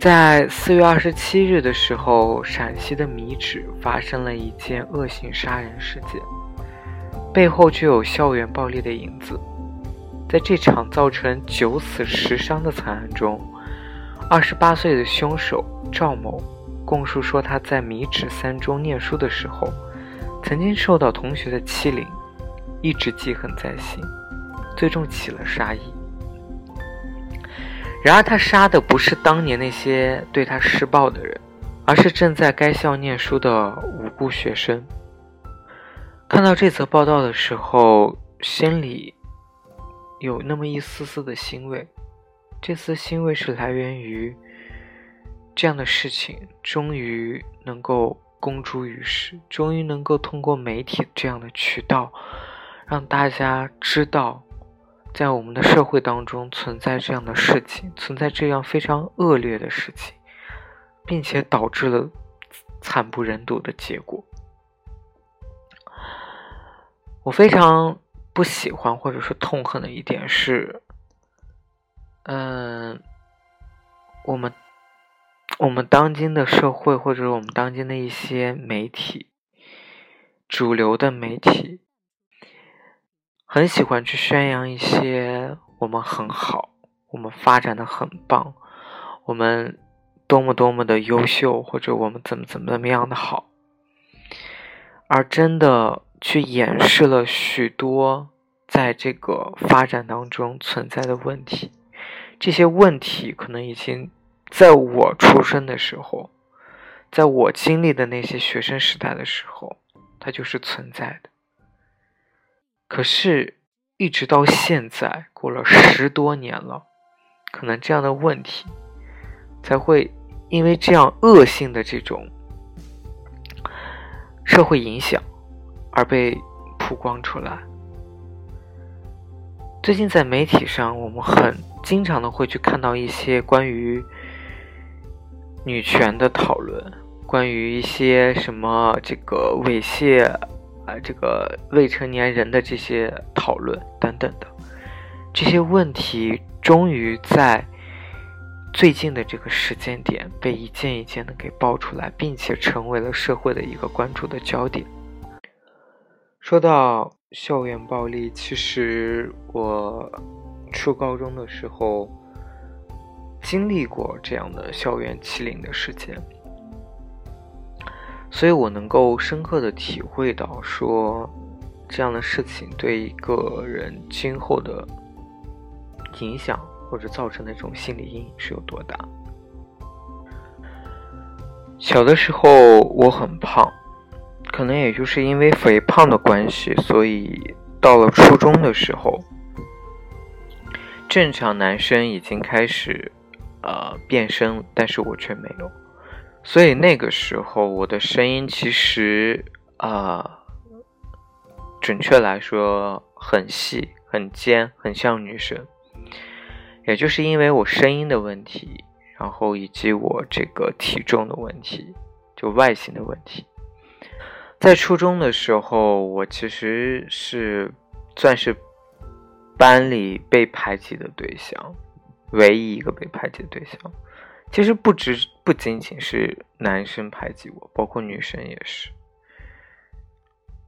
在四月二十七日的时候，陕西的米脂发生了一件恶性杀人事件，背后却有校园暴力的影子。在这场造成九死十伤的惨案中，二十八岁的凶手赵某供述说，他在米脂三中念书的时候，曾经受到同学的欺凌，一直记恨在心，最终起了杀意。然而，他杀的不是当年那些对他施暴的人，而是正在该校念书的无辜学生。看到这则报道的时候，心里有那么一丝丝的欣慰。这丝欣慰是来源于这样的事情终于能够公诸于世，终于能够通过媒体这样的渠道，让大家知道。在我们的社会当中存在这样的事情，存在这样非常恶劣的事情，并且导致了惨不忍睹的结果。我非常不喜欢或者是痛恨的一点是，嗯，我们我们当今的社会或者我们当今的一些媒体，主流的媒体。很喜欢去宣扬一些我们很好，我们发展的很棒，我们多么多么的优秀，或者我们怎么怎么怎么样的好，而真的去掩饰了许多在这个发展当中存在的问题。这些问题可能已经在我出生的时候，在我经历的那些学生时代的时候，它就是存在的。可是，一直到现在，过了十多年了，可能这样的问题才会因为这样恶性的这种社会影响而被曝光出来。最近在媒体上，我们很经常的会去看到一些关于女权的讨论，关于一些什么这个猥亵。啊这个未成年人的这些讨论等等的这些问题，终于在最近的这个时间点被一件一件的给爆出来，并且成为了社会的一个关注的焦点。说到校园暴力，其实我初高中的时候经历过这样的校园欺凌的事件。所以我能够深刻的体会到，说这样的事情对一个人今后的影响或者造成的这种心理阴影是有多大。小的时候我很胖，可能也就是因为肥胖的关系，所以到了初中的时候，正常男生已经开始呃变声，但是我却没有。所以那个时候，我的声音其实啊，准确来说很细、很尖、很像女生。也就是因为我声音的问题，然后以及我这个体重的问题，就外形的问题，在初中的时候，我其实是算是班里被排挤的对象，唯一一个被排挤的对象。其实不只不仅仅是男生排挤我，包括女生也是。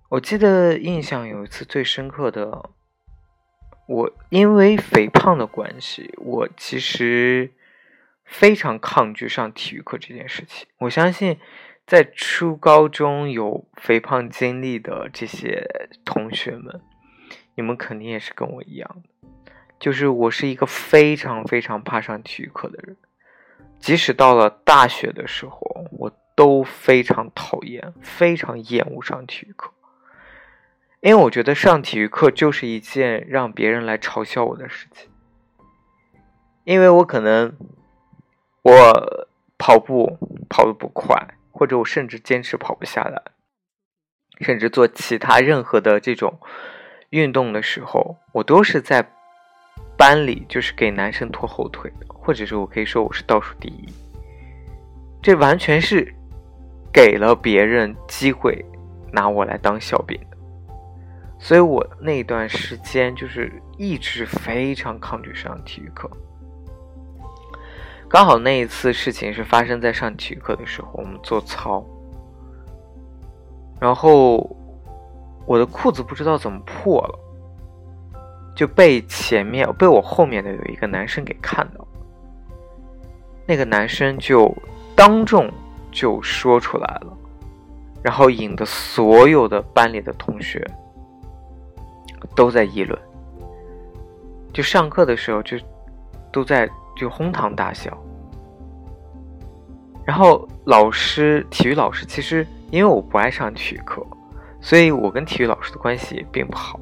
我记得印象有一次最深刻的，我因为肥胖的关系，我其实非常抗拒上体育课这件事情。我相信，在初高中有肥胖经历的这些同学们，你们肯定也是跟我一样的，就是我是一个非常非常怕上体育课的人。即使到了大学的时候，我都非常讨厌、非常厌恶上体育课，因为我觉得上体育课就是一件让别人来嘲笑我的事情。因为我可能我跑步跑得不快，或者我甚至坚持跑不下来，甚至做其他任何的这种运动的时候，我都是在班里就是给男生拖后腿的，或者是我可以说我是倒数第一。这完全是给了别人机会拿我来当笑柄的，所以我那段时间就是一直非常抗拒上体育课。刚好那一次事情是发生在上体育课的时候，我们做操，然后我的裤子不知道怎么破了，就被前面被我后面的有一个男生给看到，那个男生就当众就说出来了，然后引得所有的班里的同学都在议论，就上课的时候就都在。就哄堂大笑，然后老师，体育老师，其实因为我不爱上体育课，所以我跟体育老师的关系并不好。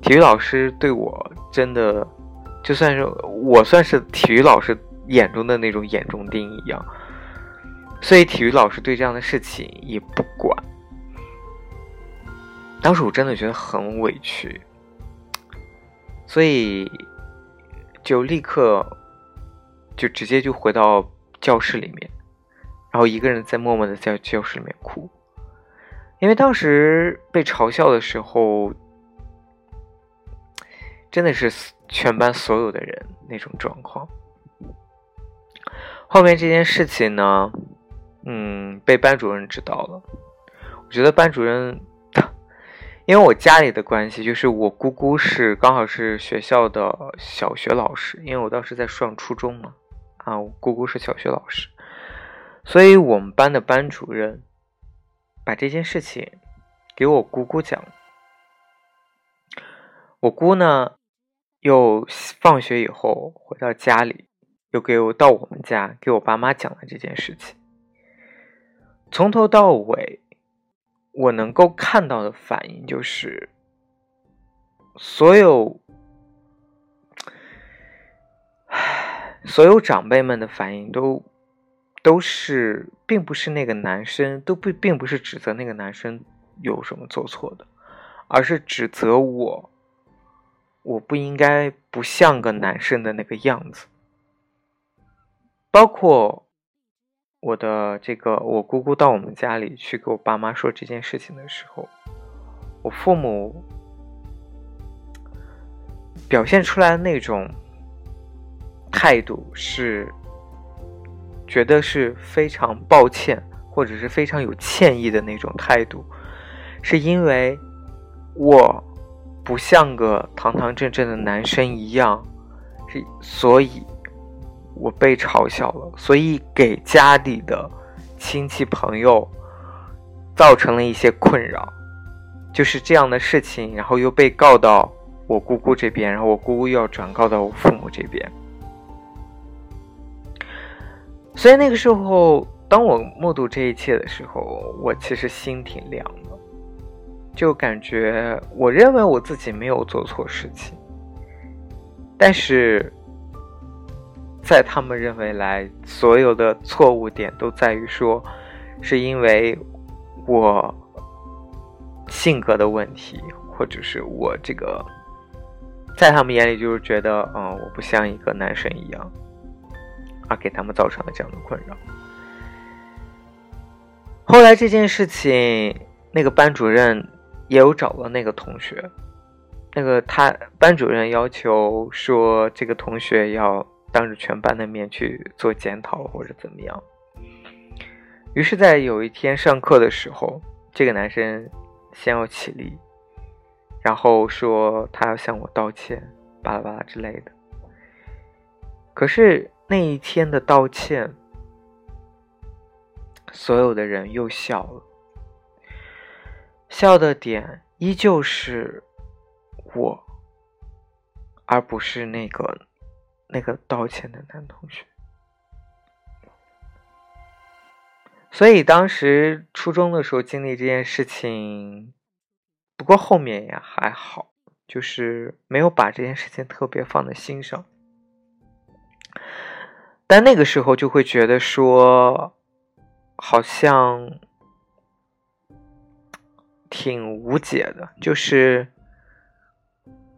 体育老师对我真的，就算是我算是体育老师眼中的那种眼中钉一样，所以体育老师对这样的事情也不管。当时我真的觉得很委屈，所以就立刻。就直接就回到教室里面，然后一个人在默默的在教室里面哭，因为当时被嘲笑的时候，真的是全班所有的人那种状况。后面这件事情呢，嗯，被班主任知道了。我觉得班主任，因为我家里的关系，就是我姑姑是刚好是学校的小学老师，因为我当时在上初中嘛。啊，我姑姑是小学老师，所以我们班的班主任把这件事情给我姑姑讲。我姑呢，又放学以后回到家里，又给我到我们家给我爸妈讲了这件事情。从头到尾，我能够看到的反应就是，所有。所有长辈们的反应都都是，并不是那个男生都不，并不是指责那个男生有什么做错的，而是指责我，我不应该不像个男生的那个样子。包括我的这个，我姑姑到我们家里去给我爸妈说这件事情的时候，我父母表现出来的那种。态度是觉得是非常抱歉，或者是非常有歉意的那种态度，是因为我不像个堂堂正正的男生一样，是所以我被嘲笑了，所以给家里的亲戚朋友造成了一些困扰，就是这样的事情，然后又被告到我姑姑这边，然后我姑姑又要转告到我父母这边。所以那个时候，当我目睹这一切的时候，我其实心挺凉的，就感觉我认为我自己没有做错事情，但是在他们认为来，所有的错误点都在于说，是因为我性格的问题，或者是我这个，在他们眼里就是觉得，嗯，我不像一个男生一样。而给他们造成了这样的困扰。后来这件事情，那个班主任也有找到那个同学，那个他班主任要求说，这个同学要当着全班的面去做检讨或者怎么样。于是，在有一天上课的时候，这个男生先要起立，然后说他要向我道歉，巴拉巴拉之类的。可是。那一天的道歉，所有的人又笑了，笑的点依旧是我，而不是那个那个道歉的男同学。所以当时初中的时候经历这件事情，不过后面也还好，就是没有把这件事情特别放在心上。但那个时候就会觉得说，好像挺无解的，就是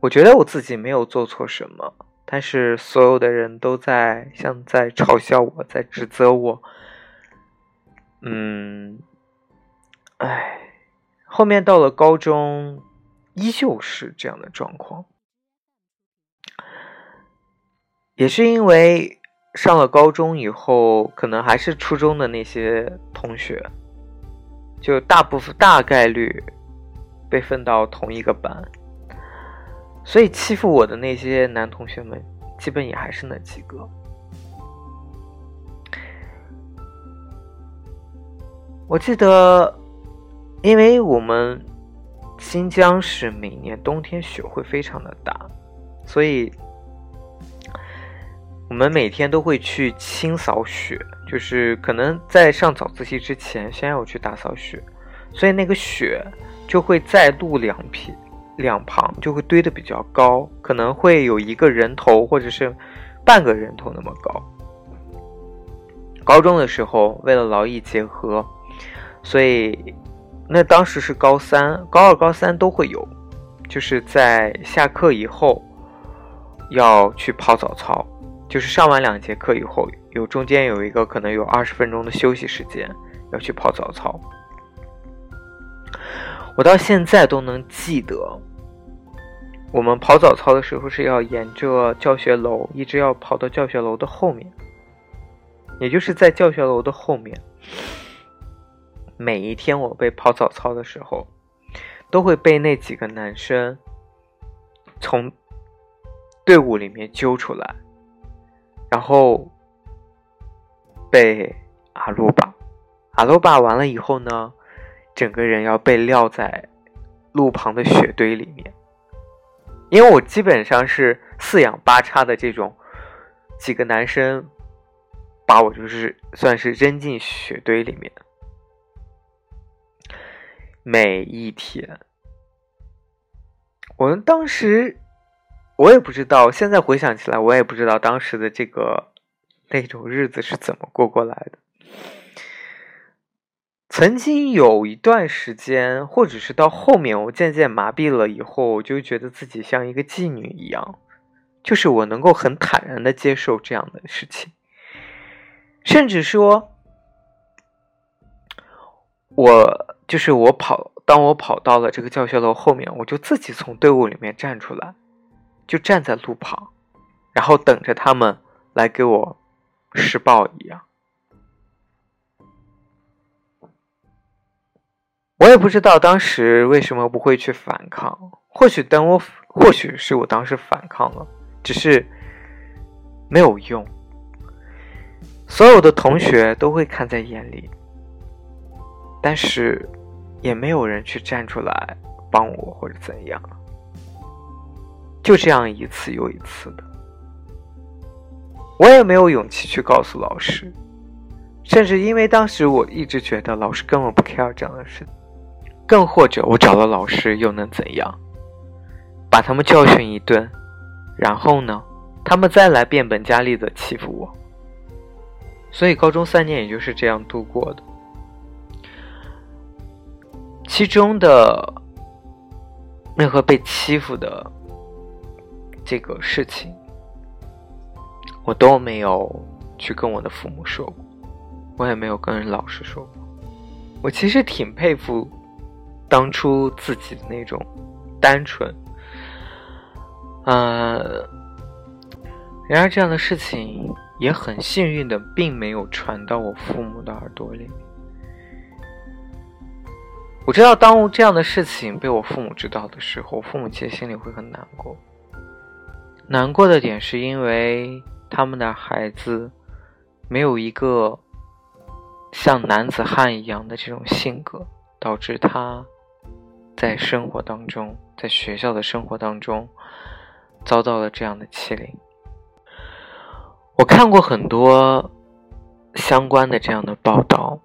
我觉得我自己没有做错什么，但是所有的人都在像在嘲笑我，在指责我。嗯，哎，后面到了高中，依旧是这样的状况，也是因为。上了高中以后，可能还是初中的那些同学，就大部分大概率被分到同一个班，所以欺负我的那些男同学们，基本也还是那几个。我记得，因为我们新疆是每年冬天雪会非常的大，所以。我们每天都会去清扫雪，就是可能在上早自习之前，先要去打扫雪，所以那个雪就会再露两撇两旁就会堆得比较高，可能会有一个人头或者是半个人头那么高。高中的时候，为了劳逸结合，所以那当时是高三、高二、高三都会有，就是在下课以后要去跑早操。就是上完两节课以后，有中间有一个可能有二十分钟的休息时间，要去跑早操。我到现在都能记得，我们跑早操的时候是要沿着教学楼一直要跑到教学楼的后面，也就是在教学楼的后面。每一天我被跑早操的时候，都会被那几个男生从队伍里面揪出来。然后被阿鲁巴，阿鲁巴完了以后呢，整个人要被撂在路旁的雪堆里面。因为我基本上是四仰八叉的这种，几个男生把我就是算是扔进雪堆里面。每一天，我们当时。我也不知道，现在回想起来，我也不知道当时的这个那种日子是怎么过过来的。曾经有一段时间，或者是到后面我渐渐麻痹了以后，我就觉得自己像一个妓女一样，就是我能够很坦然的接受这样的事情，甚至说，我就是我跑，当我跑到了这个教学楼后面，我就自己从队伍里面站出来。就站在路旁，然后等着他们来给我施暴一样。我也不知道当时为什么不会去反抗，或许等我，或许是我当时反抗了，只是没有用。所有的同学都会看在眼里，但是也没有人去站出来帮我或者怎样。就这样一次又一次的，我也没有勇气去告诉老师，甚至因为当时我一直觉得老师根本不 care 这样的事，更或者我找了老师又能怎样？把他们教训一顿，然后呢，他们再来变本加厉的欺负我。所以高中三年也就是这样度过的，其中的任何被欺负的。这个事情，我都没有去跟我的父母说过，我也没有跟老师说过。我其实挺佩服当初自己的那种单纯。呃，然而这样的事情也很幸运的，并没有传到我父母的耳朵里。我知道，当这样的事情被我父母知道的时候，父母其实心里会很难过。难过的点是因为他们的孩子没有一个像男子汉一样的这种性格，导致他在生活当中，在学校的生活当中遭到了这样的欺凌。我看过很多相关的这样的报道，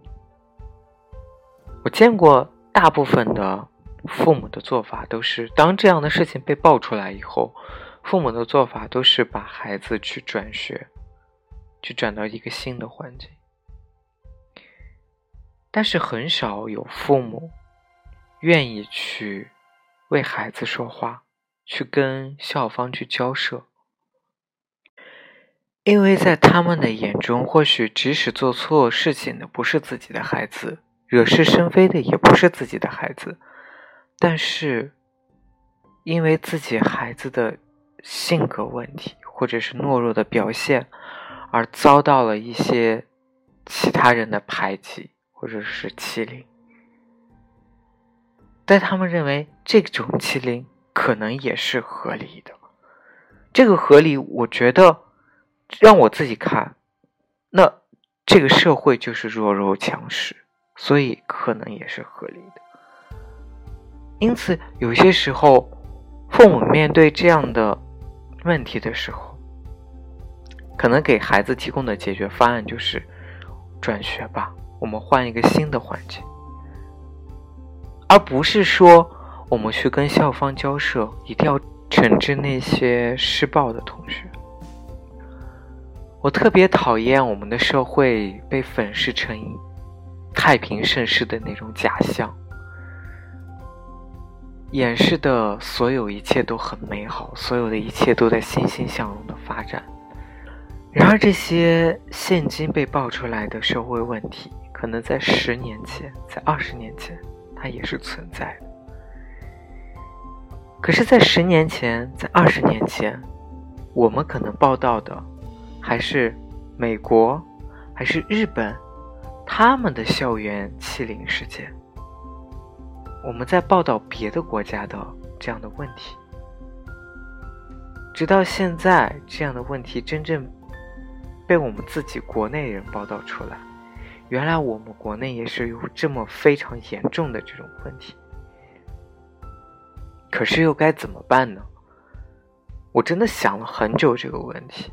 我见过大部分的父母的做法都是，当这样的事情被爆出来以后。父母的做法都是把孩子去转学，去转到一个新的环境。但是很少有父母愿意去为孩子说话，去跟校方去交涉，因为在他们的眼中，或许即使做错事情的不是自己的孩子，惹是生非的也不是自己的孩子，但是因为自己孩子的性格问题或者是懦弱的表现，而遭到了一些其他人的排挤。或者是欺凌，但他们认为这种欺凌可能也是合理的。这个合理，我觉得让我自己看，那这个社会就是弱肉强食，所以可能也是合理的。因此，有些时候，父母面对这样的问题的时候，可能给孩子提供的解决方案就是转学吧。我们换一个新的环境，而不是说我们去跟校方交涉，一定要惩治那些施暴的同学。我特别讨厌我们的社会被粉饰成太平盛世的那种假象，掩饰的所有一切都很美好，所有的一切都在欣欣向荣的发展。然而，这些现今被爆出来的社会问题。可能在十年前，在二十年前，它也是存在的。可是，在十年前，在二十年前，我们可能报道的还是美国，还是日本，他们的校园欺凌事件。我们在报道别的国家的这样的问题，直到现在，这样的问题真正被我们自己国内人报道出来。原来我们国内也是有这么非常严重的这种问题，可是又该怎么办呢？我真的想了很久这个问题，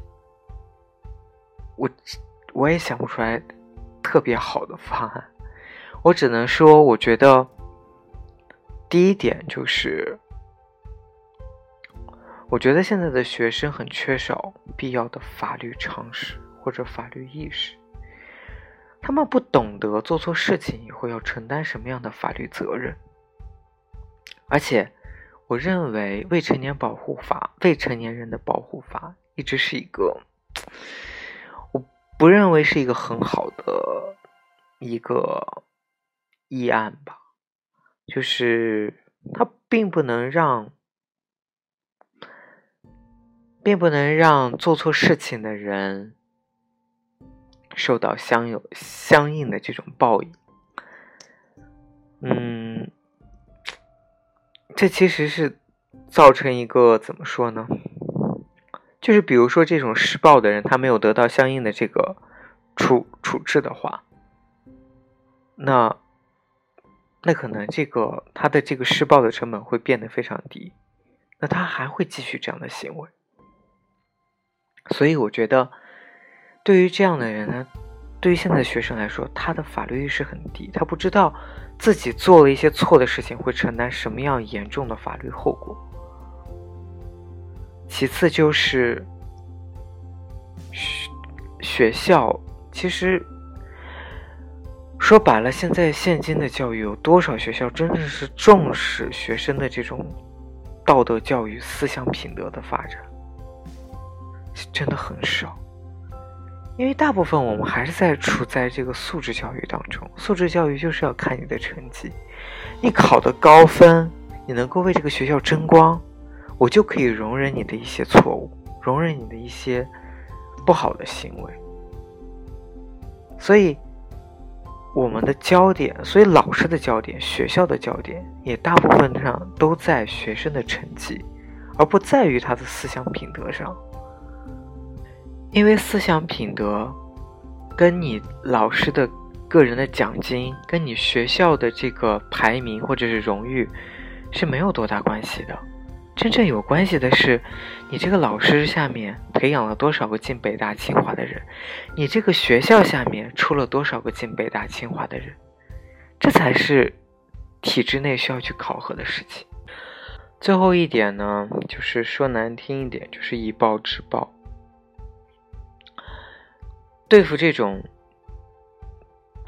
我我也想不出来特别好的方案，我只能说，我觉得第一点就是，我觉得现在的学生很缺少必要的法律常识或者法律意识。他们不懂得做错事情以后要承担什么样的法律责任，而且，我认为未成年保护法、未成年人的保护法一直是一个，我不认为是一个很好的一个议案吧，就是它并不能让，并不能让做错事情的人。受到相有相应的这种报应，嗯，这其实是造成一个怎么说呢？就是比如说这种施暴的人，他没有得到相应的这个处处置的话，那那可能这个他的这个施暴的成本会变得非常低，那他还会继续这样的行为，所以我觉得。对于这样的人呢，对于现在学生来说，他的法律意识很低，他不知道自己做了一些错的事情会承担什么样严重的法律后果。其次就是学学校，其实说白了，现在现今的教育有多少学校真的是重视学生的这种道德教育、思想品德的发展？真的很少。因为大部分我们还是在处在这个素质教育当中，素质教育就是要看你的成绩，你考的高分，你能够为这个学校争光，我就可以容忍你的一些错误，容忍你的一些不好的行为。所以，我们的焦点，所以老师的焦点，学校的焦点，也大部分上都在学生的成绩，而不在于他的思想品德上。因为思想品德，跟你老师的个人的奖金，跟你学校的这个排名或者是荣誉，是没有多大关系的。真正有关系的是，你这个老师下面培养了多少个进北大清华的人，你这个学校下面出了多少个进北大清华的人，这才是体制内需要去考核的事情。最后一点呢，就是说难听一点，就是以暴制暴。对付这种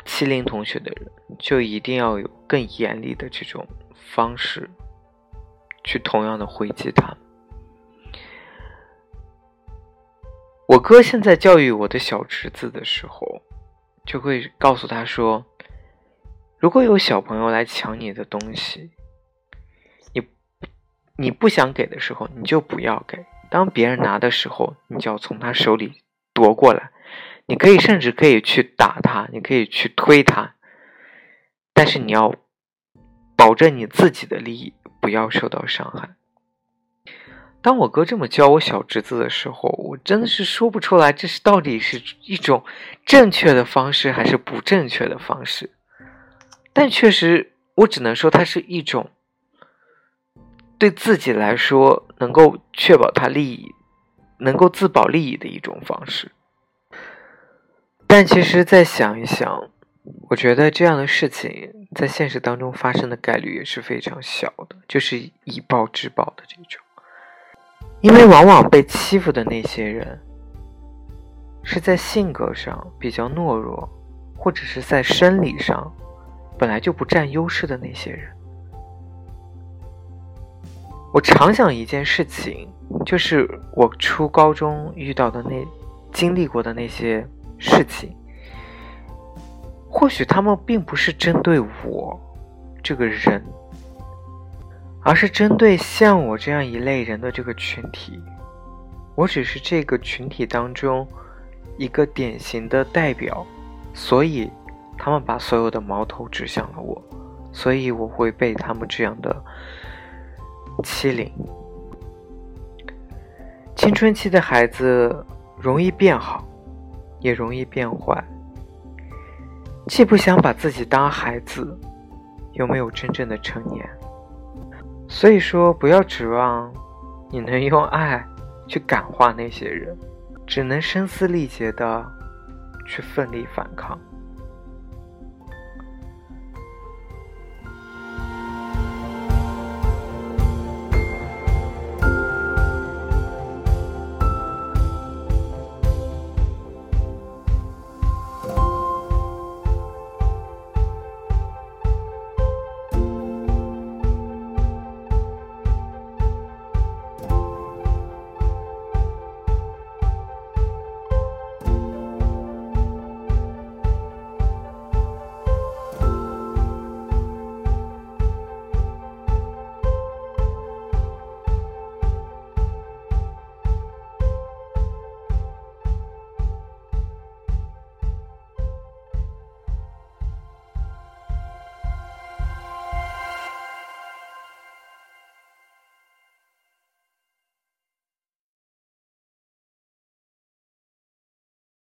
欺凌同学的人，就一定要有更严厉的这种方式，去同样的回击他。我哥现在教育我的小侄子的时候，就会告诉他说：“如果有小朋友来抢你的东西，你你不想给的时候，你就不要给；当别人拿的时候，你就要从他手里夺过来。你可以甚至可以去打他，你可以去推他，但是你要保证你自己的利益不要受到伤害。”当我哥这么教我小侄子的时候，我真的是说不出来，这是到底是一种正确的方式还是不正确的方式。但确实，我只能说它是一种对自己来说能够确保他利益、能够自保利益的一种方式。但其实再想一想，我觉得这样的事情在现实当中发生的概率也是非常小的，就是以暴制暴的这种。因为往往被欺负的那些人，是在性格上比较懦弱，或者是在生理上本来就不占优势的那些人。我常想一件事情，就是我初高中遇到的那、经历过的那些事情，或许他们并不是针对我这个人。而是针对像我这样一类人的这个群体，我只是这个群体当中一个典型的代表，所以他们把所有的矛头指向了我，所以我会被他们这样的欺凌。青春期的孩子容易变好，也容易变坏，既不想把自己当孩子，又没有真正的成年。所以说，不要指望你能用爱去感化那些人，只能声嘶力竭的去奋力反抗。